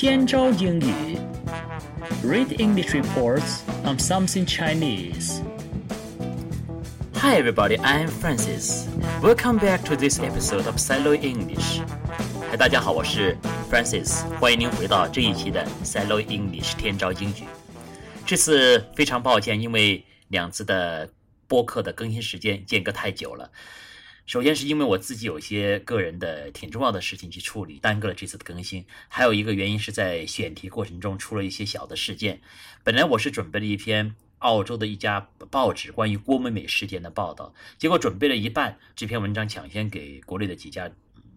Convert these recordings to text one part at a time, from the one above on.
Tianchao Yingyu. Read English reports on something Chinese. Hi everybody, I'm Francis. Welcome back to this episode of Silo English. 嗨，大家好，我是 Francis，欢迎您回到这一期的 Silo English 天朝英语。这次非常抱歉，因为两次的播客的更新时间间隔太久了，首先是因为我自己有些个人的挺重要的事情去处理，耽搁了这次的更新。还有一个原因是在选题过程中出了一些小的事件。本来我是准备了一篇澳洲的一家报纸关于郭美美事件的报道，结果准备了一半，这篇文章抢先给国内的几家。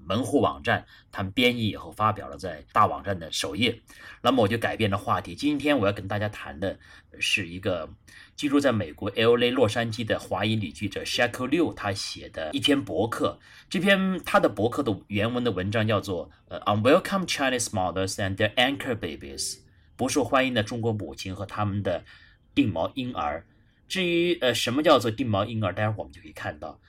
门户网站，他们编译以后发表了在大网站的首页。那么我就改变了话题。今天我要跟大家谈的是一个居住在美国 L.A. 洛杉矶的华裔女记者 Shaco Liu 她写的一篇博客。这篇她的博客的原文的文章叫做“呃，Unwelcome Chinese Mothers and Their Anchor Babies”，不受欢迎的中国母亲和他们的定毛婴儿。至于呃什么叫做定毛婴儿，待会儿我们就可以看到。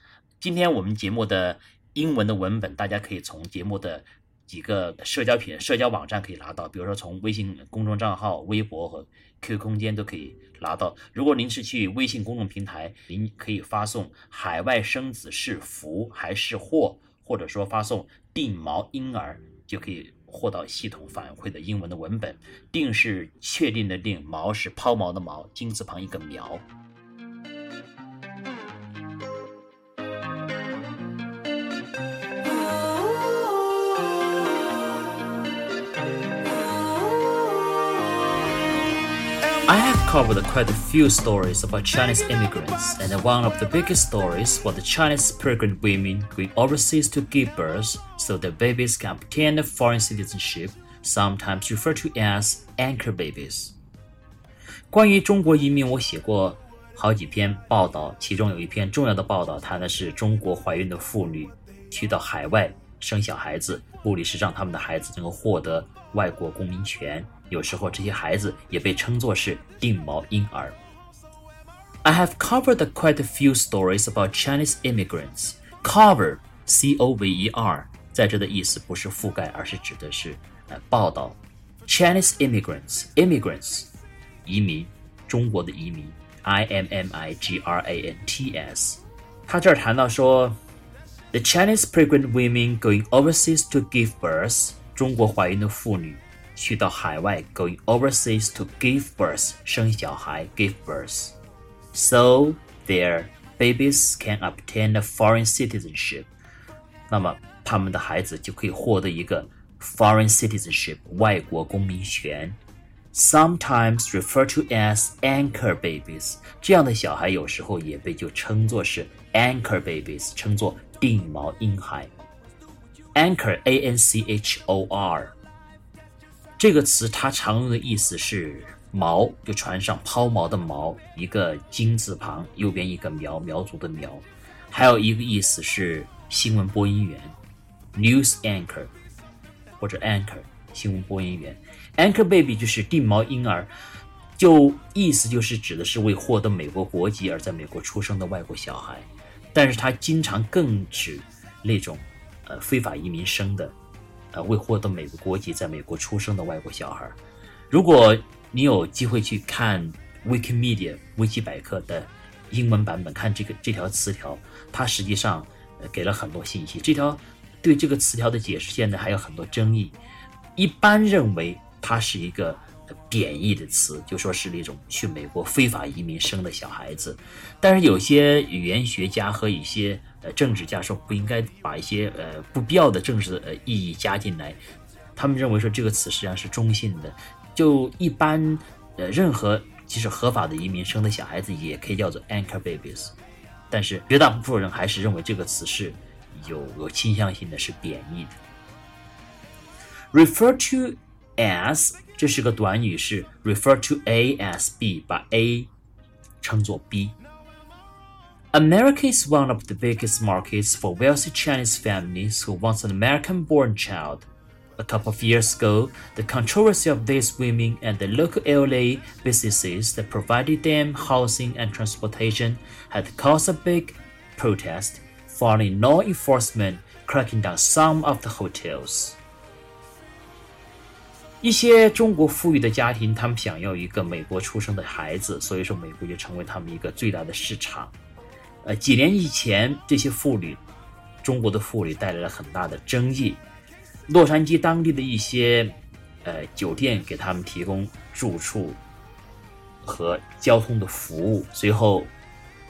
今天我们节目的。英文的文本，大家可以从节目的几个社交品、社交网站可以拿到，比如说从微信公众账号、微博和 QQ 空间都可以拿到。如果您是去微信公众平台，您可以发送“海外生子是福还是祸”，或者说发送“定毛婴儿”，就可以获到系统反馈的英文的文本。定是确定的定，毛是抛锚的毛，金字旁一个苗。I have covered quite a few stories about Chinese immigrants, and one of the biggest stories was the Chinese pregnant women going overseas to give birth so their babies can obtain foreign citizenship, sometimes referred to as anchor babies. 关于中国移民，我写过好几篇报道，其中有一篇重要的报道谈的是中国怀孕的妇女去到海外生小孩子，目的是让他们的孩子能够获得外国公民权。 有时候这些孩子也被称作是定毛婴儿。I have covered quite a few stories about Chinese immigrants. Cover, C-O-V-E-R，在这的意思不是覆盖，而是指的是呃报道。Chinese immigrants, immigrants，移民，中国的移民，I-M-M-I-G-R-A-N-T-S。他这儿谈到说，the Chinese pregnant women going overseas to give birth，中国怀孕的妇女 去到海外，going overseas to give birth，生小孩，give birth，so their babies can obtain a foreign citizenship。那么他们的孩子就可以获得一个 foreign citizenship，外国公民权。Sometimes referred to as anchor babies，这样的小孩有时候也被就称作是 anchor babies，称作定锚婴孩。Anchor，A N C H O R。 这个词它常用的意思是锚，就船上抛锚的锚，一个金字旁，右边一个苗，苗族的苗。还有一个意思是新闻播音员，news anchor 或者 anchor 新闻播音员。anchor baby 就是定锚婴儿，就意思就是指的是为获得美国国籍而在美国出生的外国小孩，但是它经常更指那种呃非法移民生的。呃，未获得美国国籍，在美国出生的外国小孩，如果你有机会去看 Wikimedia 维基百科的英文版本，看这个这条词条，它实际上给了很多信息。这条对这个词条的解释现在还有很多争议。一般认为它是一个贬义的词，就说是那种去美国非法移民生的小孩子。但是有些语言学家和一些呃，政治家说不应该把一些呃不必要的政治呃意义加进来，他们认为说这个词实际上是中性的，就一般呃任何即使合法的移民生的小孩子也可以叫做 anchor babies，但是绝大部分人还是认为这个词是有有倾向性的，是贬义的。refer to as 这是个短语，是 refer to A as B，把 A 称作 B。America is one of the biggest markets for wealthy Chinese families who want an American born child. A couple of years ago, the controversy of these women and the local LA businesses that provided them housing and transportation had caused a big protest, following law enforcement cracking down some of the hotels. 一些中国富裕的家庭，他们想要一个美国出生的孩子，所以说美国就成为他们一个最大的市场。 呃，几年以前，这些妇女，中国的妇女带来了很大的争议。洛杉矶当地的一些呃酒店给他们提供住处和交通的服务，随后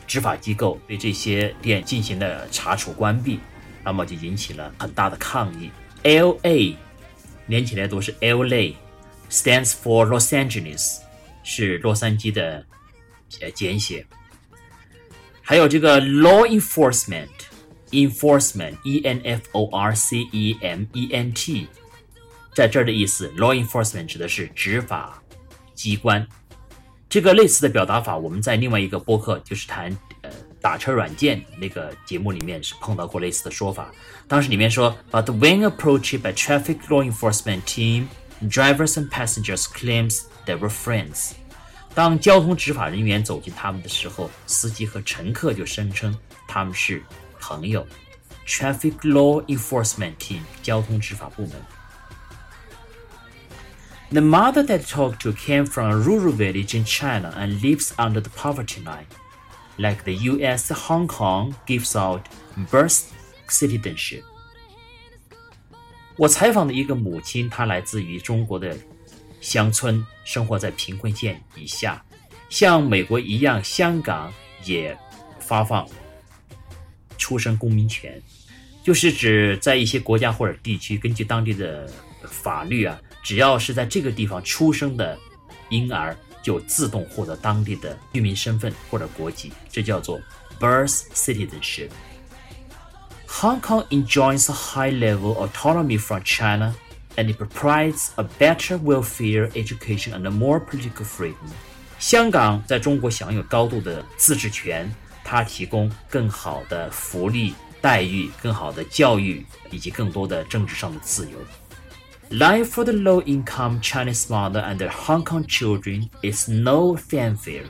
执法机构对这些店进行了查处关闭，那么就引起了很大的抗议。L A。连起来都是 LA，stands for Los Angeles，是洛杉矶的呃简写。还有这个 law enforcement，enforcement，e n f o r c e m e n t，在这儿的意思，law enforcement 指的是执法机关。这个类似的表达法，我们在另外一个播客，就是谈呃打车软件那个节目里面是碰到过类似的说法。当时里面说，But when approached by traffic law enforcement team, drivers and passengers claims they were friends。 当交通执法人员走近他们的时候，司机和乘客就声称他们是朋友。Traffic law enforcement team，交通执法部门。The mother that I talked to came from a rural village in China and lives under the poverty line. Like the US, Hong Kong gives out birth citizenship。我采访的一个母亲，她来自于中国的 乡村，生活在贫困线以下。像美国一样，香港也发放出生公民权，就是指在一些国家或者地区，根据当地的法律啊，只要是在这个地方出生的婴儿，就自动获得当地的居民身份或者国籍，这叫做 birth citizenship。Hong Kong enjoys a high level autonomy from China, and it provides a better welfare, education, and more political freedom. 香港在中国享有高度的自治权，它提供更好的福利待遇、更好的教育以及更多的政治上的自由。Life for the low-income Chinese mother and Hong Kong children is no fanfare.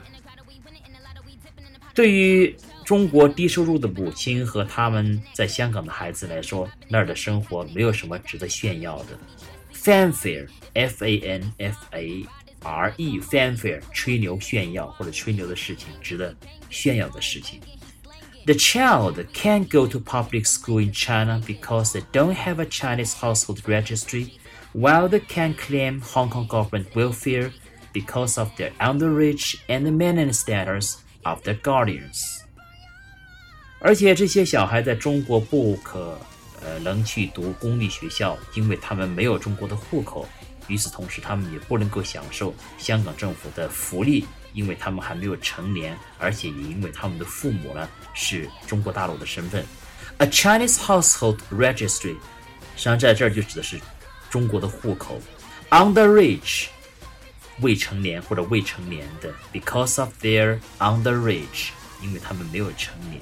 对于中国低收入的母亲和他们在香港的孩子来说，那儿的生活没有什么值得炫耀的。Fanfare，f a n f a r e，fanfare，吹牛炫耀或者吹牛的事情，值得炫耀的事情。The child can't go to public school in China because they don't have a Chinese household registry, while they can claim Hong Kong government welfare because of their underage and maintenance status of their guardians. 而且这些小孩在中国不可 呃能去读公立学校，因为他们没有中国的户口。与此同时，他们也不能够享受香港政府的福利，因为他们还没有成年，而且也因为他们的父母呢是中国大陆的身份。A Chinese household registry，实际上在这儿就指的是中国的户口。Underage，未成年或者未成年的，because of their underage，因为他们没有成年。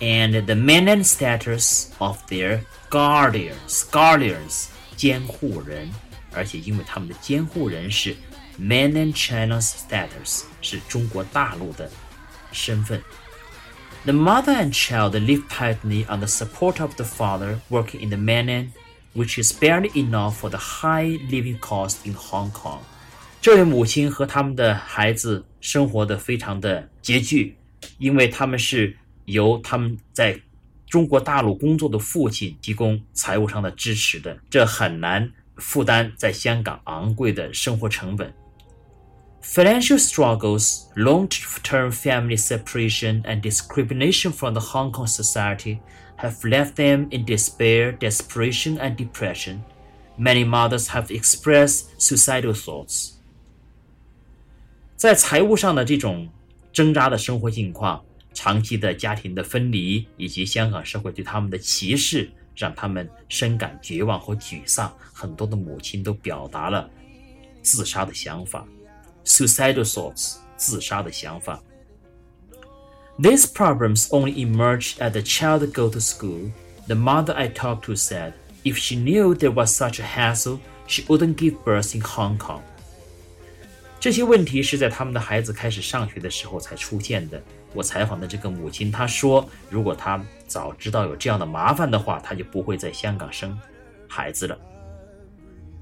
and the maintenance status of their guardians. Guardians 监护人，而且因为他们的监护人是 mainland China's status，是中国大陆的身份。The mother and child live tightly on the support of the father working in the mainland, which is barely enough for the high living cost in Hong Kong. 这位母亲和他们的孩子生活的非常的拮据，因为他们是 由他们在中国大陆工作的父亲提供财务上的支持的，这很难负担在香港昂贵的生活成本。Financial struggles, long-term family separation, and discrimination from the Hong Kong society have left them in despair, desperation, and depression. Many mothers have expressed suicidal thoughts. 在财务上的这种挣扎的生活境况。 长期的家庭的分离，以及香港社会对他们的歧视，让他们深感绝望和沮丧。很多的母亲都表达了自杀的想法，suicidal thoughts，自杀的想法。These problems only emerged as the child go to school. The mother I talked to said, if she knew there was such a hassle, she wouldn't give birth in Hong Kong. 这些问题是在他们的孩子开始上学的时候才出现的。我采访的这个母亲她说，如果她早知道有这样的麻烦的话，她就不会在香港生孩子了。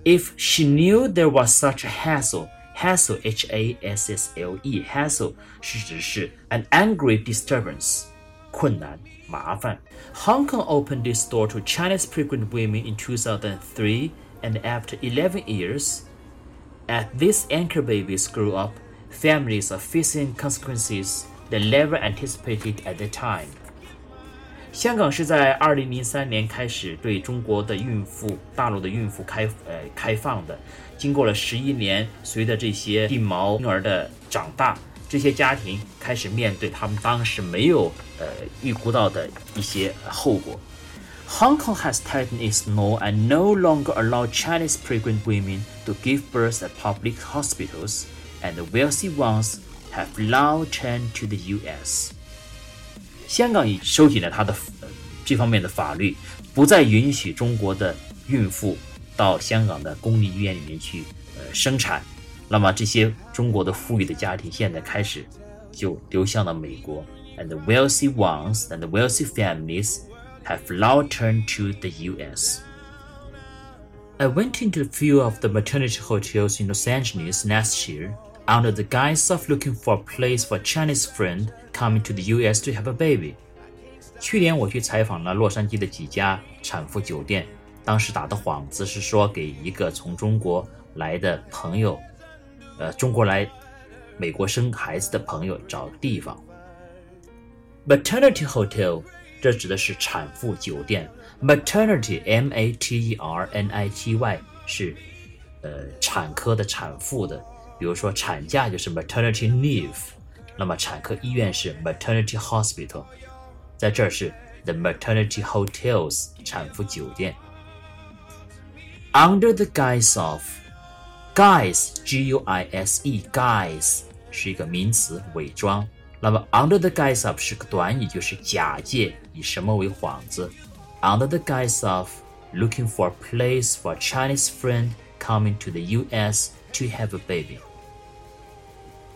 If she knew there was such a hassle, hassle h a s s l e hassle 是指是 an angry disturbance，困难、麻烦。Hong Kong opened its door to Chinese pregnant women in 2003, and after 11 years, as these anchor babies grew up, families are facing consequences they never anticipated at the time. 香港是在二零零三年开始对中国的孕妇、大陆的孕妇开呃开放的。经过了十一年，随着这些地毛婴儿的长大，这些家庭开始面对他们当时没有呃预估到的一些后果。 Hong Kong has tightened its law and no longer allow Chinese pregnant women to give birth at public hospitals, and the wealthy ones have now turned to the U.S. 香港已收紧了它的这方面的法律，不再允许中国的孕妇到香港的公立医院里面去呃生产。那么这些中国的富裕的家庭现在开始就流向了美国，and the wealthy ones and the wealthy families have now turned to the U.S. I went into a few of the maternity hotels in Los Angeles last year under the guise of looking for a place for a Chinese friend coming to the U.S. to have a baby。去年我去采访了洛杉矶的几家产妇酒店，当时打的幌子是说给一个从中国来的朋友，呃，中国来美国生孩子的朋友找地方。Maternity hotel， 这指的是产妇酒店。Maternity，M-A-T-E-R-N-I-T-Y 是呃产科的产妇的，比如说产假就是 maternity leave。那么产科医院是 maternity hospital，在这儿是 the maternity hotels 产妇酒店。Under the guise of guise g u i s e guise 是一个名词，伪装。 那么 under the guise of 是个短语，就是假借以什么为幌子。Under the guise of looking for a place for a Chinese friend coming to the U.S. to have a baby.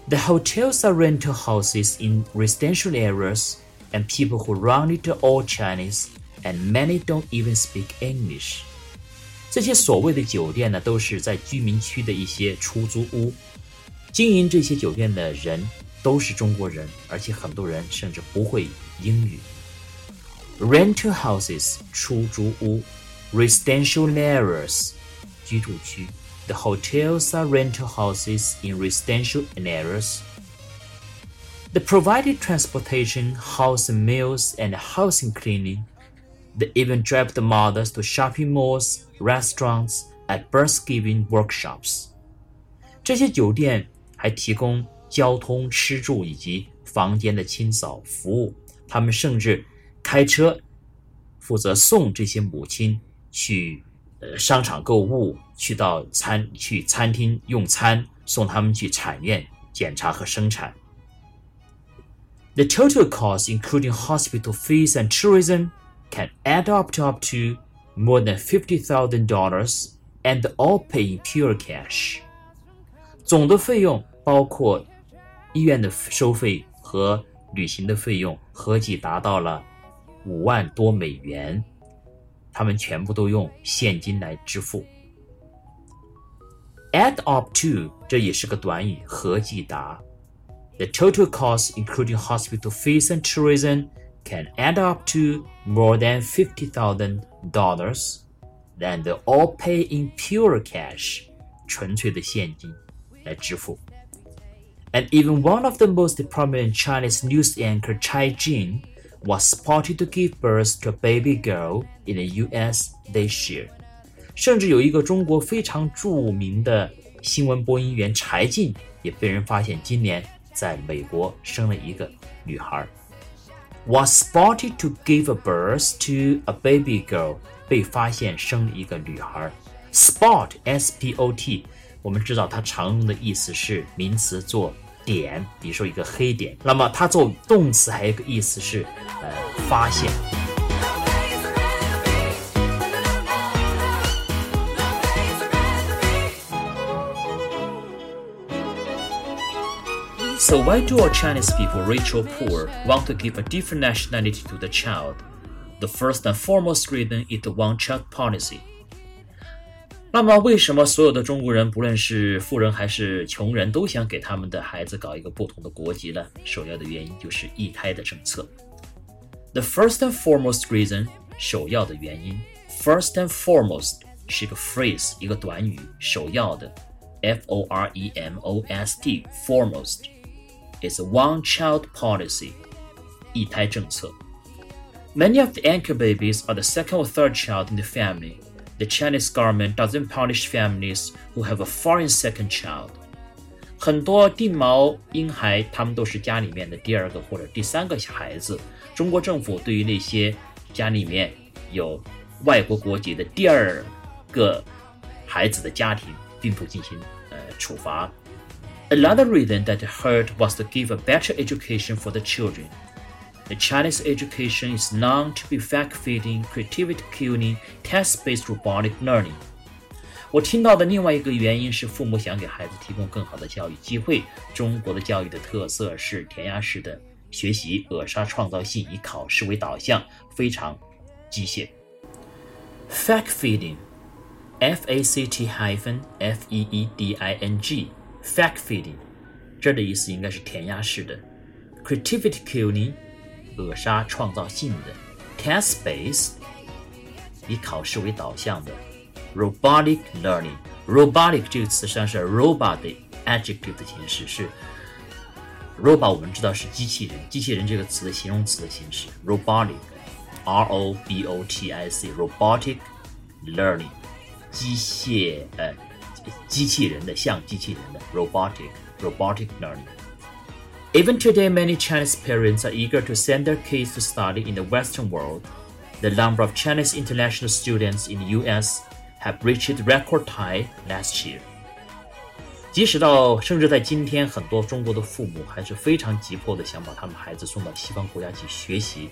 The hotels are rental houses in residential areas, and people who run it are all Chinese, and many don't even speak English. 这些所谓的酒店呢，都是在居民区的一些出租屋，经营这些酒店的人 都是中国人，而且很多人甚至不会英语。Rental houses 出租屋，residential areas 居住区。the hotels are rental houses in residential areas. They provided transportation, housing meals, and housing cleaning. They even drive the mothers to shopping malls, restaurants, and birth-giving workshops. 这些酒店还提供 交通、吃住以及房间的清扫服务。他们甚至开车负责送这些母亲去呃商场购物。去到餐去餐厅用餐，送他们去产院检查和生产。The total cost, including hospital fees and tourism, can add up to up to more than fifty thousand dollars, and all pay in pure cash. 总的费用包括 医院的收费和旅行的费用，合计达到了五万多美元。他们全部都用现金来支付。Add up to 这也是个短语，合计达。The total cost, including hospital fees and tourism, can add up to more than fifty thousand dollars. And all pay in pure cash, 纯粹的现金来支付。 and even one of the most prominent Chinese news anchor Chai Jing was spotted to give birth to a baby girl in the U.S. this year. 甚至有一个中国非常著名的新闻播音员柴静也被人发现今年在美国生了一个女孩。Was spotted to give birth to a baby girl，被发现生了一个女孩。Spot，S-P-O-T，我们知道它常用的意思是名词做。点，比如说一个黑点。那么它做动词还有一个意思是呃发现。So why do all Chinese people, rich or poor, want to give a different nationality to the child? The first and foremost reason is the one-child policy. 那么，为什么所有的中国人，不论是富人还是穷人，都想给他们的孩子搞一个不同的国籍呢？首要的原因就是一胎的政策。The first and foremost reason，首要的原因，first and foremost 是一个 phrase，一个短语，首要的，f o r e m o s t，foremost is a one-child policy，一胎政策。Many of the anchor babies are the second or third child in the family the Chinese government doesn't punish families who have a foreign second child。很多定毛婴孩，他们都是家里面的第二个或者第三个孩子。中国政府对于那些家里面有外国国籍的第二个孩子的家庭，并不进行呃处罚。Another reason that hurt was to give a better education for the children. The Chinese education is known to be fact-fitting, creativity-killing, test-based robotic learning. 我听到的另外一个原因是，父母想给孩子提供更好的教育机会。中国的教育的特色是填鸭式的学习，扼杀创造性，以考试为导向，非常机械。Fact-fitting，F-A-C-T hyphen F-E-E-D-I-N-G，fact-fitting，这的意思应该是填鸭式的。Creativity-killing。 扼杀创造性的；test-based，以考试为导向的；robotic learning。robotic 这个词实际上是 robot 的 adjective 的形式，是 robot 我们知道是机器人，机器人这个词的形容词的形式，robotic，r o b o t i c，robotic learning，机械呃机器人的像机器人的 robotic robotic learning。Even today, many Chinese parents are eager to send their kids to study in the Western world. The number of Chinese international students in the U.S. have reached record high last year. 即使到甚至在今天，很多中国的父母还是非常急迫的想把他们孩子送到西方国家去学习。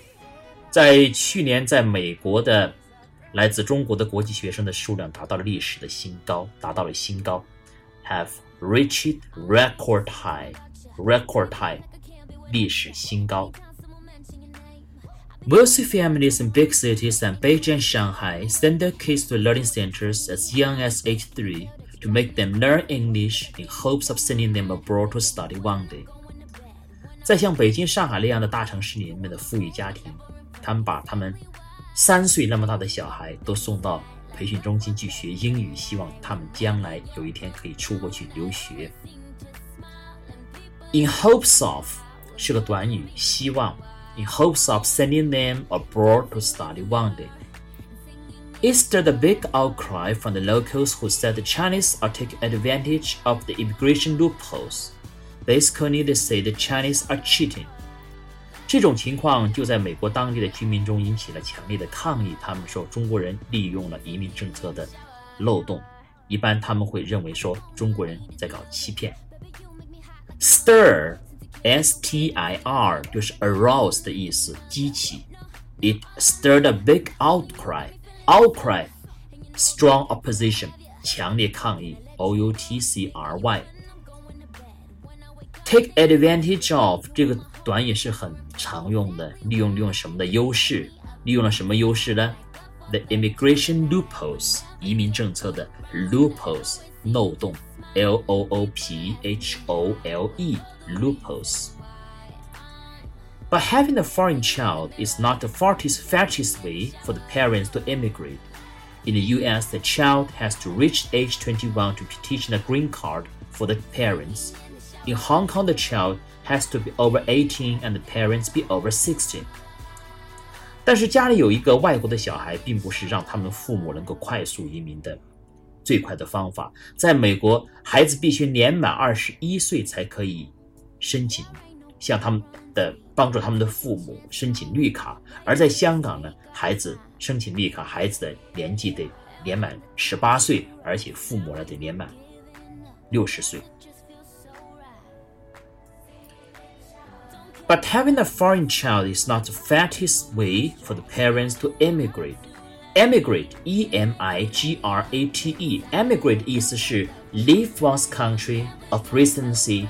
在去年，在美国的来自中国的国际学生的数量达到了历史的新高，达到了新高，have reached record high。 record high，历史新高。Wealthy families in big cities and Beijing and Shanghai send their kids to learning centers as young as age 3 to make them learn English in hopes of sending them abroad to study one day. 在像北京、上海那样的大城市里面的富裕家庭，他们把他们三岁那么大的小孩都送到培训中心去学英语，希望他们将来有一天可以出国去留学。 in hopes of 是个短语，希望。In hopes of sending them abroad to study one day. It stirred a big outcry from the locals who said the Chinese are taking advantage of the immigration loopholes. Basically, they say the Chinese are cheating. 这种情况就在美国当地的居民中引起了强烈的抗议。他们说中国人利用了移民政策的漏洞，一般他们会认为说中国人在搞欺骗。 Stir, S-T-I-R 就是 arouse 的意思，激起。It stirred a big outcry. Outcry, strong opposition，强烈抗议。O-U-T-C-R-Y。Take advantage of 这个短语是很常用的，利用利用什么的优势？利用了什么优势呢？The immigration loopholes，移民政策的 loopholes 漏洞。 L O O P H O L E loopholes. But having a foreign child is not the fastest, fastest way for the parents to immigrate. In the US, the child has to reach age 21 to petition a green card for the parents. In Hong Kong, the child has to be over 18 and the parents be over 16. 但是家里有一个外国的小孩，并不是让他们父母能够快速移民的 最快的方法，在美国，孩子必须年满二十一岁才可以申请向他们的帮助他们的父母申请绿卡；而在香港呢，孩子申请绿卡，孩子的年纪得年满十八岁，而且父母呢得年满六十岁。But having a foreign child is not the fastest way for the parents to immigrate. emigrate, e m i g r a t e, emigrate 意思是 leave one's country of residency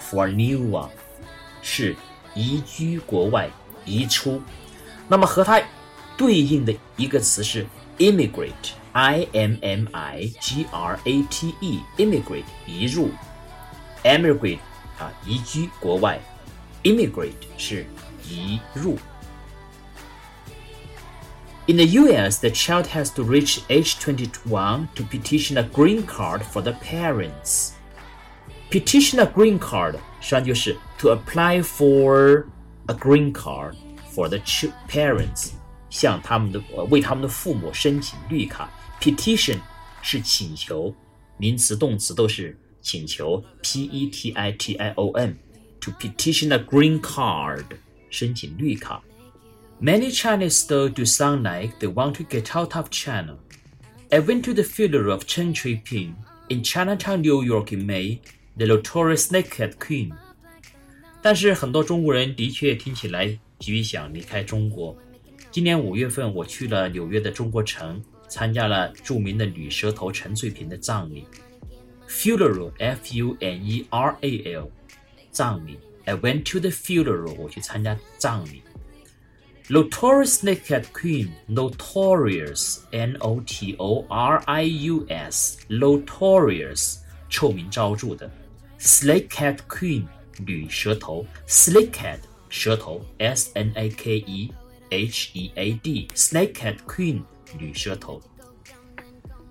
for a new one，是移居国外，移出。那么和它对应的一个词是 immigrate, I M M I G R A T E，immigrate 移入，emigrate 啊移居国外，immigrate 是移入。 In the US, the child has to reach age 21 to petition a green card for the parents. Petition a green card 实际上就是 to apply for a green card for the parents，向他们的为他们的父母申请绿卡。Petition 是请求，名词、动词都是请求，p e t i t i o n。To petition a green card，申请绿卡。 Many Chinese still do sound like they want to get out of China. I went to the funeral of Chen Chui Ping in Chinatown, New York in May, the notorious Snakehead Queen. 但是很多中国人的确听起来急于想离开中国。今年五月份，我去了纽约的中国城，参加了著名的女蛇头陈翠萍的葬礼 F-U-N-E-R-A-L）。葬礼，I went to the funeral，我去参加葬礼。Notorious Naked Queen，Notorious N-O-T-O-R-I-U-S，Notorious，臭名昭着的。Snake Cat Queen，女蛇头。Snake Cat，蛇头。S-N-A-K-E-H-E-A-D，Snake Cat Queen，女蛇头。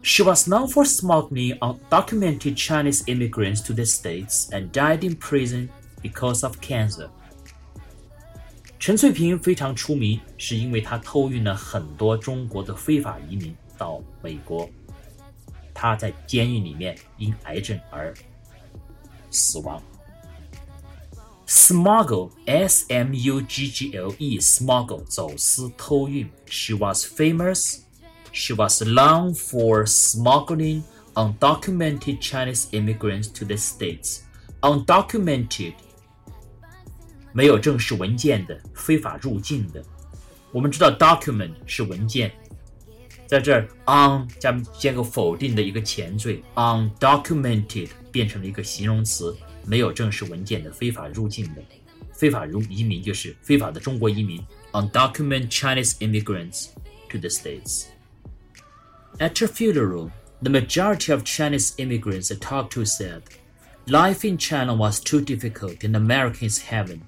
She was known for smuggling undocumented Chinese immigrants to the States and died in prison because of cancer. 陈翠萍非常出名，是因为她偷运了很多中国的非法移民到美国。她在监狱里面因癌症而死亡。Smuggle, S-M-U-G-G-L-E, smuggle 走私偷运。She was famous. She was known for smuggling undocumented Chinese immigrants to the States. Undocumented 没有正式文件的非法入境的。我们知道 document 是文件，在这儿 un 加加个否定的一个前缀，undocumented 变成了一个形容词，没有正式文件的非法入境的。非法入移民就是非法的中国移民，undocumented Chinese immigrants to the States. At her funeral, the majority of Chinese immigrants I talked to said, Life in China was too difficult and America is heaven.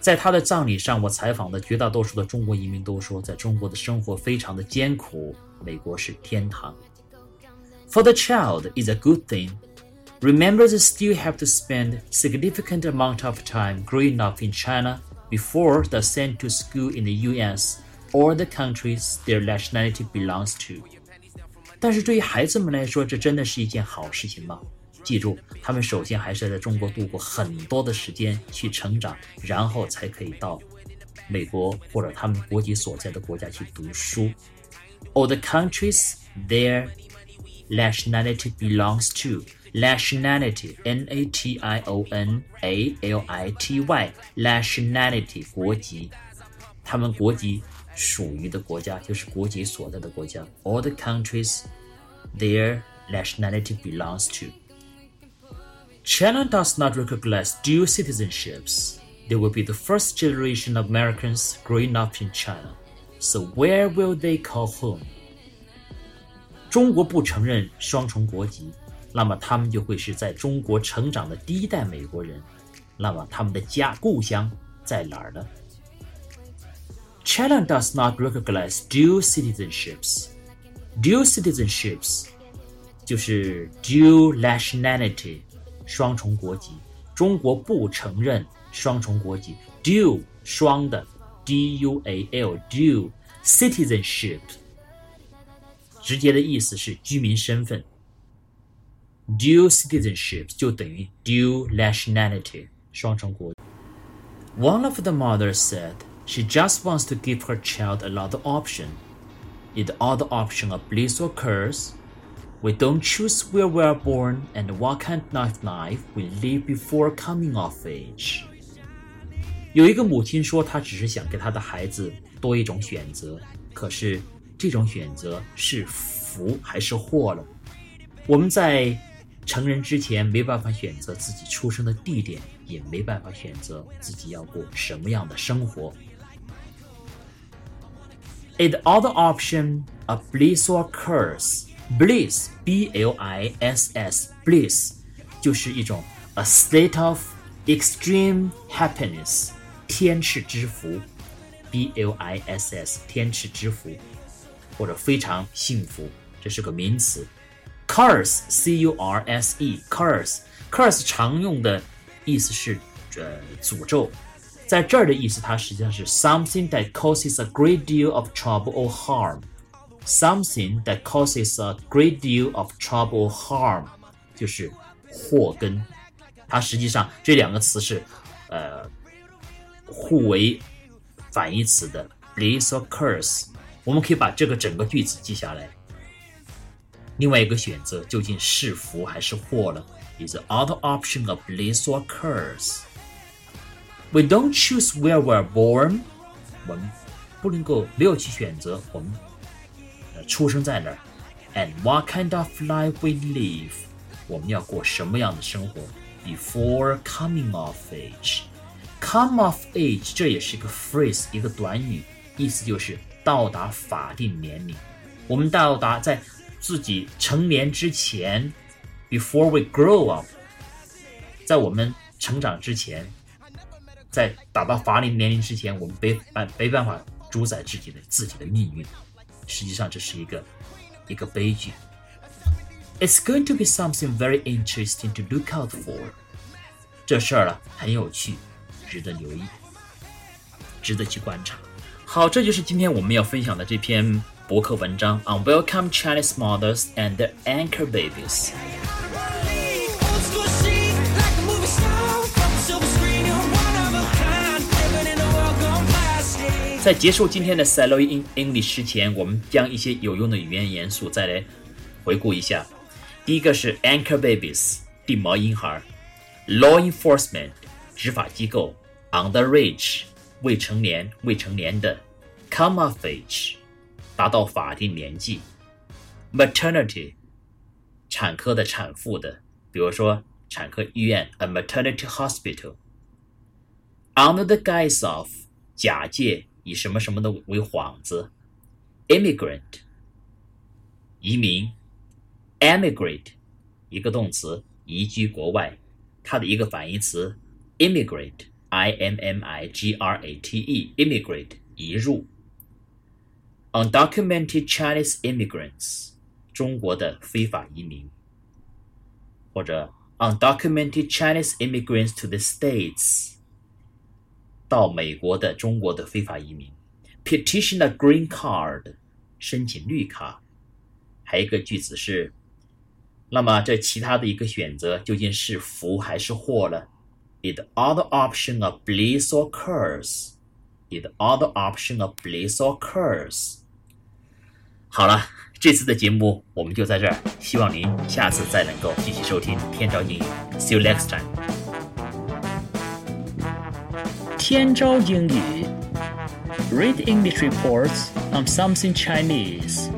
在他的葬礼上，我采访的绝大多数的中国移民都说，在中国的生活非常的艰苦，美国是天堂。For the child is a good thing. Remember, they still have to spend significant amount of time growing up in China before they're sent to school in the U.S. or the countries their nationality belongs to. 但是对于孩子们来说，这真的是一件好事情吗？ 记住，他们首先还是要在中国度过很多的时间去成长，然后才可以到美国或者他们国籍所在的国家去读书。All the countries their nationality belongs to. Nationality, N-A-T-I-O-N-A-L-I-T-Y, nationality 国籍，他们国籍属于的国家就是国籍所在的国家。All the countries their nationality belongs to. China does not recognize dual citizenships. They will be the first generation of Americans growing up in China. So where will they call home? 中国不承认双重国籍，那么他们就会是在中国成长的第一代美国人。那么他们的家故乡在哪儿呢？China does not recognize dual citizenships. Dual citizenships 就是 dual nationality。 双重国籍，中国不承认双重国籍。Dual 双的，D U A L dual citizenship，直接的意思是居民身份。Dual citizenship 就等于 dual nationality，双重国。One of the mothers said she just wants to give her child another option. If the other option of bliss or curse, we don't choose where we are born and what kind of life we live before coming of age。有一个母亲说，她只是想给她的孩子多一种选择，可是这种选择是福还是祸了？我们在成人之前没办法选择自己出生的地点，也没办法选择自己要过什么样的生活。If the other option a bliss or curse。 bliss b l i s s bliss 就是一种 a state of extreme happiness 天赐之福，b l i s s 天赐之福或者非常幸福，这是个名词。curse c u r s e curse curse 常用的意思是呃诅咒，在这儿的意思它实际上是 something that causes a great deal of trouble or harm。 something that causes a great deal of trouble or harm，就是祸根。它实际上这两个词是呃互为反义词的，bliss or curse。我们可以把这个整个句子记下来。另外一个选择究竟是福还是祸呢？Is the other option a bliss or curse? We don't choose where we're born。我们不能够没有去选择我们 出生在哪儿，and what kind of life we live，我们要过什么样的生活？Before coming of age，come of age 这也是一个 phrase，一个短语，意思就是到达法定年龄。我们到达在自己成年之前，before we grow up，在我们成长之前，在达到法定年龄之前，我们没办没办法主宰自己的自己的命运。实际上这是一个一个悲剧。It's going to be something very interesting to look out for。这事儿啊很有趣，值得留意，值得去观察。好，这就是今天我们要分享的这篇博客文章 on welcome Chinese mothers and their anchor babies。 在结束今天的 s a l o in English 之前，我们将一些有用的语言元素再来回顾一下。第一个是 anchor babies 定毛婴孩，law enforcement 执法机构，underage 未成年未成年的，come of age 达到法定年纪，maternity 产科的产妇的，比如说产科医院 a maternity hospital，under the guise of 假借。以什么什么的为幌子，immigrant，移民，emigrate，一个动词，移居国外，它的一个反义词，immigrate，i m m i g r a t e，immigrate，移入，undocumented Chinese immigrants，中国的非法移民，或者 undocumented Chinese immigrants to the States。到美国的中国的非法移民，petition a green card，申请绿卡。还有一个句子是，那么这其他的一个选择究竟是福还是祸呢？Is the other option a bliss or curse？Is the other option a bliss or curse？好了，这次的节目我们就在这儿，希望您下次再能够继续收听天朝英语。See you next time. Tianchao Yingyu. Read English reports on something Chinese.